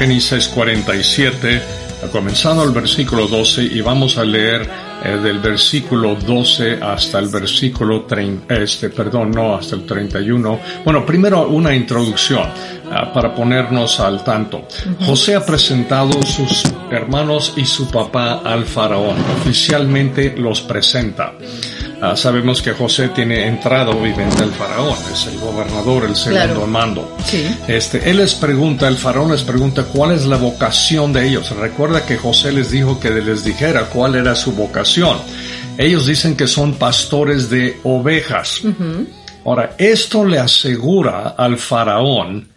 Génesis 47, comenzando el versículo 12 y vamos a leer eh, del versículo 12 hasta el versículo 30, este, perdón, no, hasta el 31. Bueno, primero una introducción para ponernos al tanto. José ha presentado sus hermanos y su papá al faraón. Oficialmente los presenta. Ah, sabemos que José tiene entrada obviamente el faraón, es el gobernador, el segundo mando. Este, él les pregunta, el faraón les pregunta cuál es la vocación de ellos. Recuerda que José les dijo que les dijera cuál era su vocación. Ellos dicen que son pastores de ovejas. Ahora, esto le asegura al faraón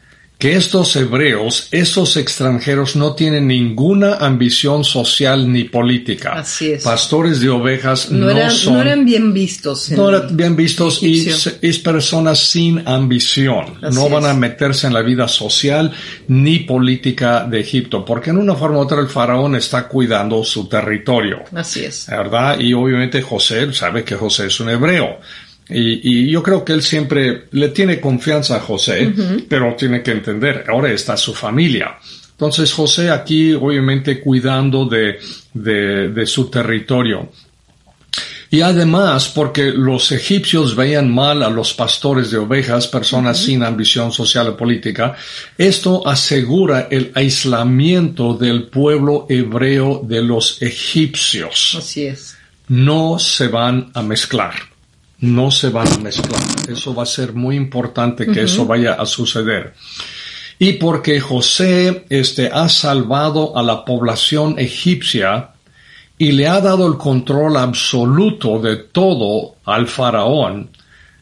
que estos hebreos, estos extranjeros no tienen ninguna ambición social ni política. Así es. Pastores de ovejas no, son... No eran bien vistos. No eran bien vistos y es personas sin ambición. no van a meterse en la vida social ni política de Egipto, porque en una forma u otra el faraón está cuidando su territorio. Así es. ¿Verdad? Y obviamente José sabe que José es un hebreo. Y, yo creo que él siempre le tiene confianza a José, pero tiene que entender, ahora está su familia. Entonces José aquí obviamente cuidando de, de, su territorio. Y además, porque los egipcios veían mal a los pastores de ovejas, personas sin ambición social o política, esto asegura el aislamiento del pueblo hebreo de los egipcios. Así es. No se van a mezclar no se van a mezclar. Eso va a ser muy importante que eso vaya a suceder. Y porque José este, ha salvado a la población egipcia y le ha dado el control absoluto de todo al faraón,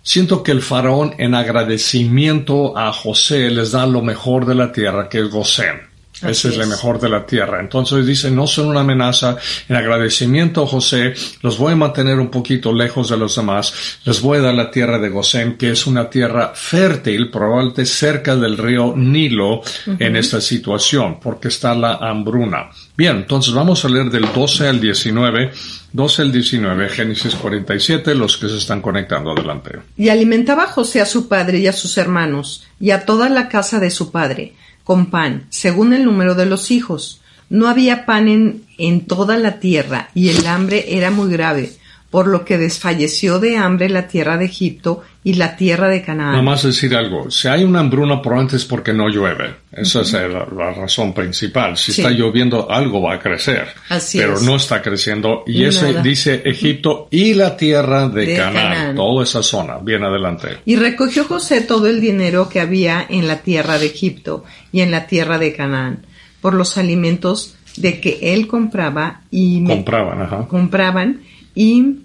siento que el faraón en agradecimiento a José les da lo mejor de la tierra, que es Gosén. Ese es, el mejor de la tierra. Entonces dice, no son una amenaza. En agradecimiento, José, los voy a mantener un poquito lejos de los demás. Les voy a dar la tierra de Gosén, que es una tierra fértil, probablemente cerca del río Nilo en esta situación, porque está la hambruna. Bien, entonces vamos a leer del 12 al 19. 12 al 19, Génesis 47, los que se están conectando adelante. Y alimentaba José a su padre y a sus hermanos, y a toda la casa de su padre con pan, según el número de los hijos. No había pan en, en toda la tierra, y el hambre era muy grave, por lo que desfalleció de hambre la tierra de Egipto y la tierra de Canaán. Nada más decir algo, si hay una hambruna por antes porque no llueve, esa es la, razón principal. Si está lloviendo algo va a crecer, pero no está creciendo. Y, ese dice Egipto y la tierra de, Canaán, toda esa zona, bien adelante. Y recogió José todo el dinero que había en la tierra de Egipto y en la tierra de Canaán por los alimentos de que él compraba y compraban, ajá. compraban y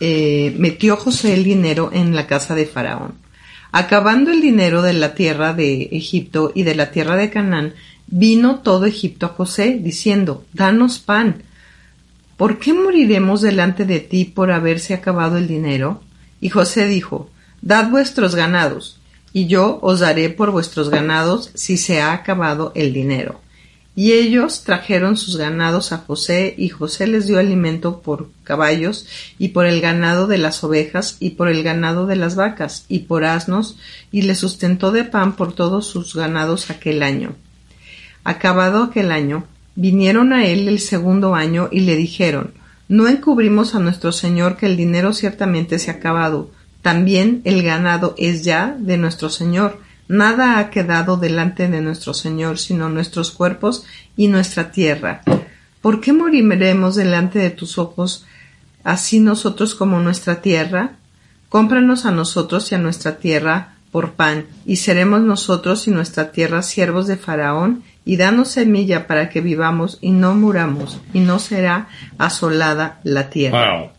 eh, metió José el dinero en la casa de Faraón. Acabando el dinero de la tierra de Egipto y de la tierra de Canaán, vino todo Egipto a José, diciendo, Danos pan. ¿Por qué moriremos delante de ti por haberse acabado el dinero? Y José dijo, Dad vuestros ganados, y yo os daré por vuestros ganados si se ha acabado el dinero. Y ellos trajeron sus ganados a José, y José les dio alimento por caballos, y por el ganado de las ovejas, y por el ganado de las vacas, y por asnos, y les sustentó de pan por todos sus ganados aquel año. Acabado aquel año, vinieron a él el segundo año y le dijeron, No encubrimos a nuestro señor que el dinero ciertamente se ha acabado, también el ganado es ya de nuestro señor, Nada ha quedado delante de nuestro Señor sino nuestros cuerpos y nuestra tierra. ¿Por qué moriremos delante de tus ojos, así nosotros como nuestra tierra? Cómpranos a nosotros y a nuestra tierra por pan, y seremos nosotros y nuestra tierra siervos de Faraón, y danos semilla para que vivamos y no muramos, y no será asolada la tierra.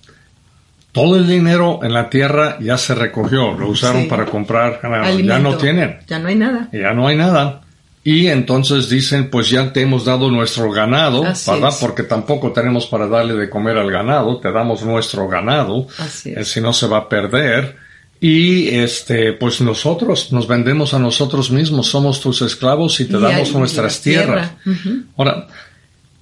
Todo el dinero en la tierra ya se recogió, lo usaron para comprar ganado. Ya no tienen. Ya no hay nada. Ya no hay nada. Y entonces dicen, pues ya te hemos dado nuestro ganado, ¿verdad? Porque tampoco tenemos para darle de comer al ganado, te damos nuestro ganado, Así eh, si no se va a perder. Y este, pues nosotros nos vendemos a nosotros mismos, somos tus esclavos y te damos nuestras tierras. Ahora,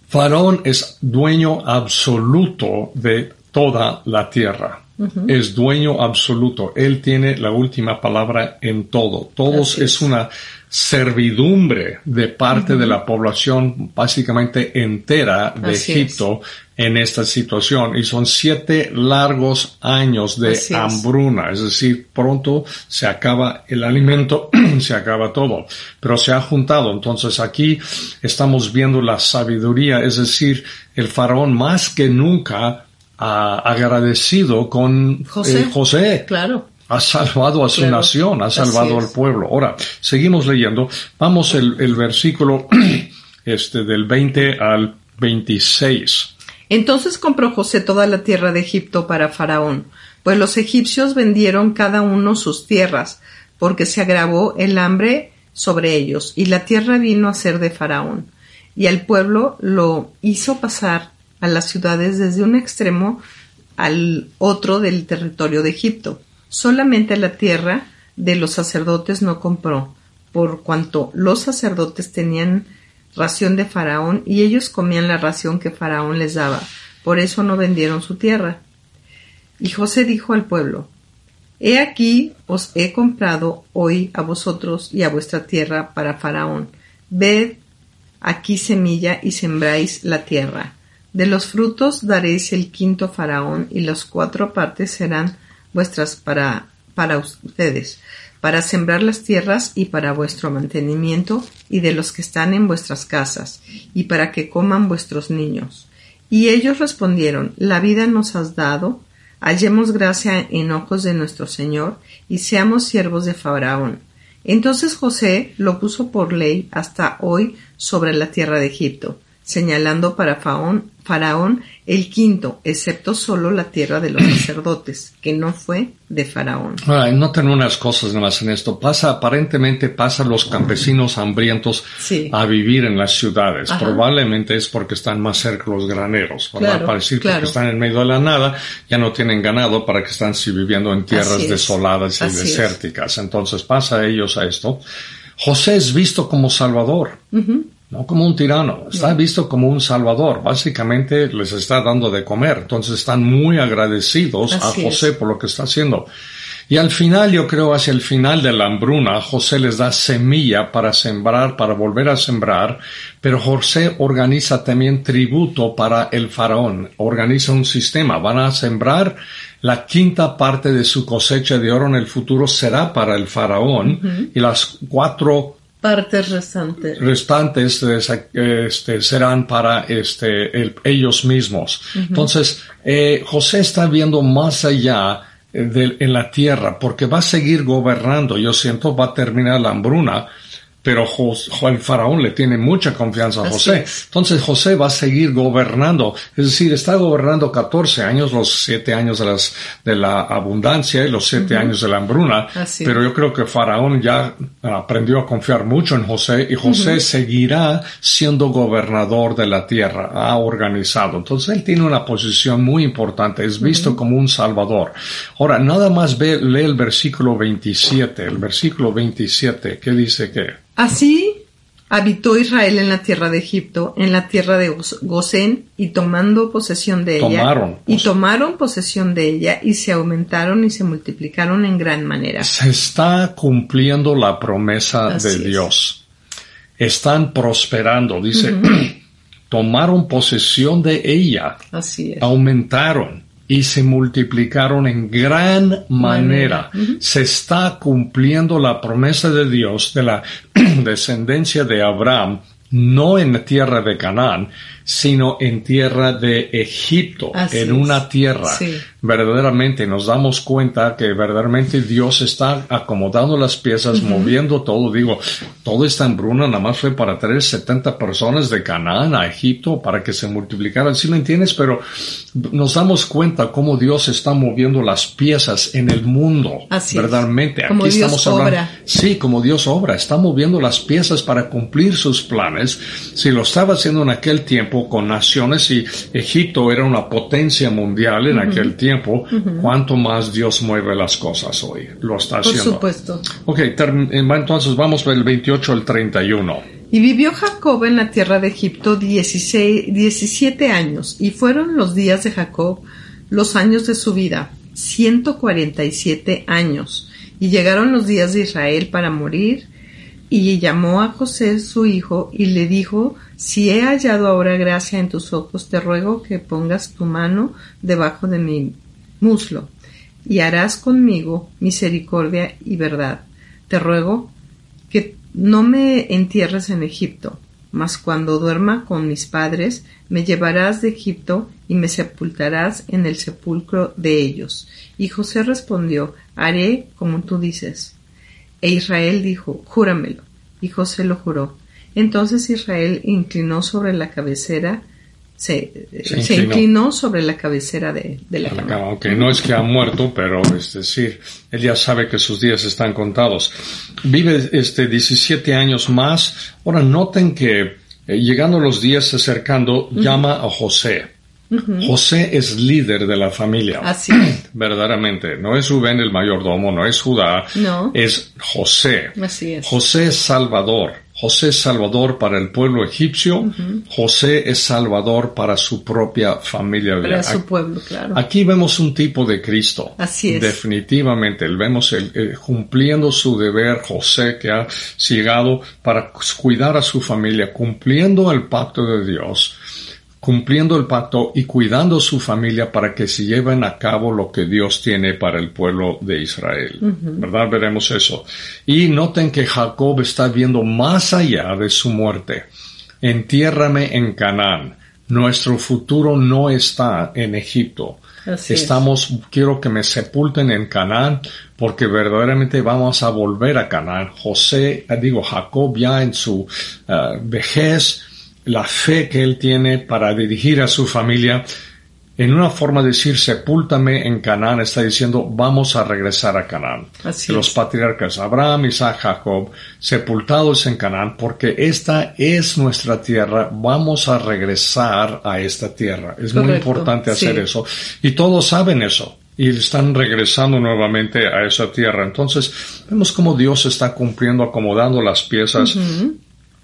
Faraón es dueño absoluto de toda la tierra. Es dueño absoluto. Él tiene la última palabra en todo. Todos es. una servidumbre de parte de la población básicamente entera de Egipto en esta situación y son siete largos años de hambruna, es decir, pronto se acaba el alimento, se acaba todo, pero se ha juntado. Entonces aquí estamos viendo la sabiduría, es decir, el faraón más que nunca ha agradecido con José. José. Claro ha salvado a su nación, ha salvado al pueblo. Ahora, seguimos leyendo. Vamos el, el versículo este, del 20 al 26. Entonces compró José toda la tierra de Egipto para Faraón, pues los egipcios vendieron cada uno sus tierras, porque se agravó el hambre sobre ellos, y la tierra vino a ser de Faraón. Y al pueblo lo hizo pasar a las ciudades desde un extremo al otro del territorio de Egipto. Solamente la tierra de los sacerdotes no compró, por cuanto los sacerdotes tenían ración de Faraón y ellos comían la ración que Faraón les daba. Por eso no vendieron su tierra. Y José dijo al pueblo, He aquí os he comprado hoy a vosotros y a vuestra tierra para Faraón. Ved aquí semilla y sembráis la tierra. De los frutos daréis el quinto Faraón y las cuatro partes serán vuestras para, para ustedes para sembrar las tierras y para vuestro mantenimiento y de los que están en vuestras casas, y para que coman vuestros niños. Y ellos respondieron, La vida nos has dado, hallemos gracia en ojos de nuestro Señor, y seamos siervos de Faraón. Entonces José lo puso por ley hasta hoy sobre la tierra de Egipto, señalando para Faraón, Faraón el quinto, excepto solo la tierra de los sacerdotes, que no fue de Faraón. Ay, noten unas cosas más en esto. Pasa, aparentemente pasa los campesinos hambrientos a vivir en las ciudades. Probablemente es porque están más cerca los graneros, Para decir que están en medio de la nada, ya no tienen ganado para que están viviendo en tierras desoladas y desérticas. Entonces pasa a ellos a esto. José es visto como Salvador no como un tirano, está visto como un salvador, básicamente les está dando de comer, entonces están muy agradecidos a José por lo que está haciendo. Y al final, yo creo, hacia el final de la hambruna, José les da semilla para sembrar, para volver a sembrar, pero José organiza también tributo para el faraón, organiza un sistema, van a sembrar la quinta parte de su cosecha de oro en el futuro será para el faraón y las cuatro partes restantes, restantes este, serán para este, ellos mismos. Entonces, eh, José está viendo más allá eh, de, en la tierra porque va a seguir gobernando. Yo siento va a terminar la hambruna pero el faraón le tiene mucha confianza a José. Entonces José va a seguir gobernando, es decir, está gobernando 14 años, los 7 años de, las, de la abundancia y los 7 años de la hambruna, pero yo creo que faraón ya aprendió a confiar mucho en José y José seguirá siendo gobernador de la tierra, ha organizado. Entonces él tiene una posición muy importante, es visto como un salvador. Ahora, nada más ve, lee el versículo 27, el versículo 27, que dice que Así habitó Israel en la tierra de Egipto, en la tierra de Gosén, y tomando posesión de ella, y tomaron posesión de ella, y se aumentaron y se multiplicaron en gran manera. Se está cumpliendo la promesa de Dios. Están prosperando, dice, tomaron posesión de ella, Así aumentaron y se multiplicaron en gran manera. Se está cumpliendo la promesa de Dios de la descendencia de Abraham, no en la tierra de Canaán, sino en tierra de Egipto, en una tierra. Verdaderamente nos damos cuenta que verdaderamente Dios está acomodando las piezas, moviendo todo. Digo, todo esta hambruna nada más fue para traer 70 personas de Canaán a Egipto para que se multiplicaran. ¿Sí me entiendes? Pero nos damos cuenta cómo Dios está moviendo las piezas en el mundo. verdaderamente. Aquí estamos hablando. Sí, como Dios obra. Está moviendo las piezas para cumplir sus planes. Si lo estaba haciendo en aquel tiempo, con naciones y Egipto era una potencia mundial en aquel tiempo, cuanto más Dios mueve las cosas hoy. Lo está haciendo. Por supuesto. Ok, eh, entonces vamos del 28 al 31. Y vivió Jacob en la tierra de Egipto 16, 17 años, y fueron los días de Jacob los años de su vida, ciento cuarenta y siete años, y llegaron los días de Israel para morir, y llamó a José su hijo y le dijo, si he hallado ahora gracia en tus ojos, te ruego que pongas tu mano debajo de mi muslo, y harás conmigo misericordia y verdad. Te ruego que no me entierres en Egipto, mas cuando duerma con mis padres, me llevarás de Egipto y me sepultarás en el sepulcro de ellos. Y José respondió, haré como tú dices. E Israel dijo, Júramelo. Y José lo juró. Entonces Israel inclinó sobre la cabecera, se, se, inclinó. sobre la cabecera de, la cama. No es que ha muerto, pero es decir, él ya sabe que sus días están contados. Vive este 17 años más. Ahora noten que eh, llegando los días acercando, llama a José. José es líder de la familia. Así Verdaderamente. No es Rubén el mayordomo, no es Judá. No. Es José. Así es. José es Salvador. José es Salvador para el pueblo egipcio. José es Salvador para su propia familia. Para su pueblo, claro. Aquí vemos un tipo de Cristo. Así es. Definitivamente. Vemos el, cumpliendo su deber, José, que ha llegado para cuidar a su familia, cumpliendo el pacto de Dios cumpliendo el pacto y cuidando su familia para que se lleven a cabo lo que Dios tiene para el pueblo de Israel. ¿Verdad? Veremos eso. Y noten que Jacob está viendo más allá de su muerte. Entiérrame en Canaán. Nuestro futuro no está en Egipto. Estamos, quiero que me sepulten en Canaán, porque verdaderamente vamos a volver a Canaán. José, digo, Jacob ya en su eh, vejez, la fe que él tiene para dirigir a su familia, en una forma de decir sepúltame en Canaán, está diciendo vamos a regresar a Canaán. los patriarcas Abraham, Isaac, Jacob, sepultados en Canaán, porque esta es nuestra tierra, vamos a regresar a esta tierra. Es muy importante hacer eso. Y todos saben eso. Y están regresando nuevamente a esa tierra. Entonces, vemos cómo Dios está cumpliendo, acomodando las piezas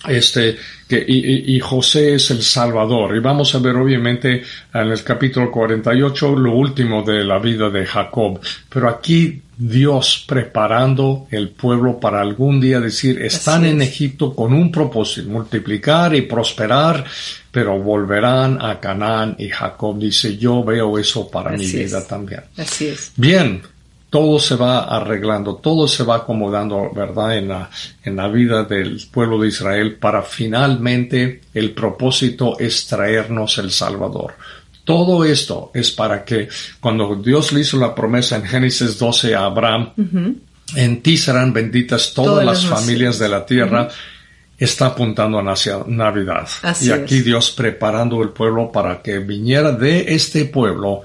este que y, y, José es el Salvador. Y vamos a ver obviamente en el capítulo 48 lo último de la vida de Jacob. Pero aquí Dios preparando el pueblo para algún día decir están en Egipto con un propósito multiplicar y prosperar pero volverán a Canaán. Y Jacob dice yo veo eso para mi vida también. Así es. Bien todo se va arreglando, todo se va acomodando, ¿verdad?, en la, en la vida del pueblo de Israel para finalmente el propósito es traernos el Salvador. Todo esto es para que cuando Dios le hizo la promesa en Génesis 12 a Abraham, en ti serán benditas todas, las familias de la tierra, está apuntando hacia Navidad. y aquí Dios preparando el pueblo para que viniera de este pueblo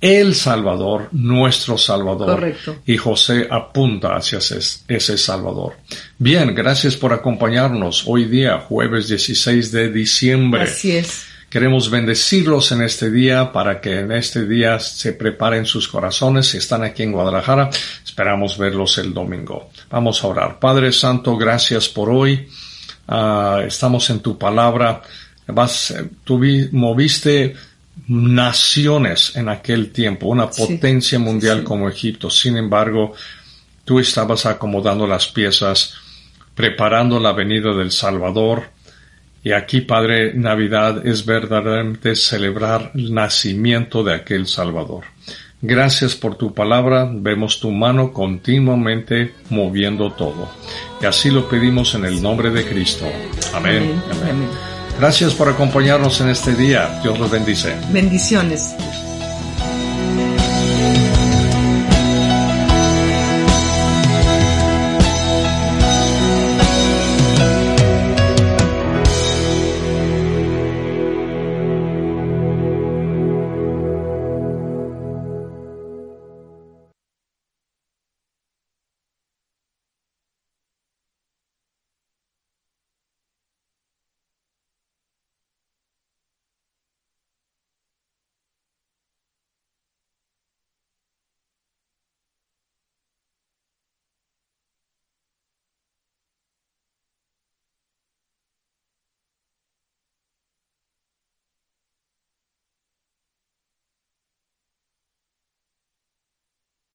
el Salvador, nuestro Salvador. Correcto. Y José apunta hacia ese, Salvador. Bien, gracias por acompañarnos hoy día, jueves 16 de diciembre. Así es. Queremos bendecirlos en este día para que en este día se preparen sus corazones. Si están aquí en Guadalajara, esperamos verlos el domingo. Vamos a orar. Padre Santo, gracias por hoy. Ah, estamos en tu palabra. Vas, tú moviste naciones en aquel tiempo, una potencia mundial como Egipto. Sin embargo, tú estabas acomodando las piezas, preparando la venida del Salvador. Y aquí, Padre, Navidad es verdaderamente celebrar el nacimiento de aquel Salvador. Gracias por tu palabra, vemos tu mano continuamente moviendo todo. Y así lo pedimos en el nombre de Cristo. Amén. Amén. Gracias por acompañarnos en este día. Dios los bendice. Bendiciones.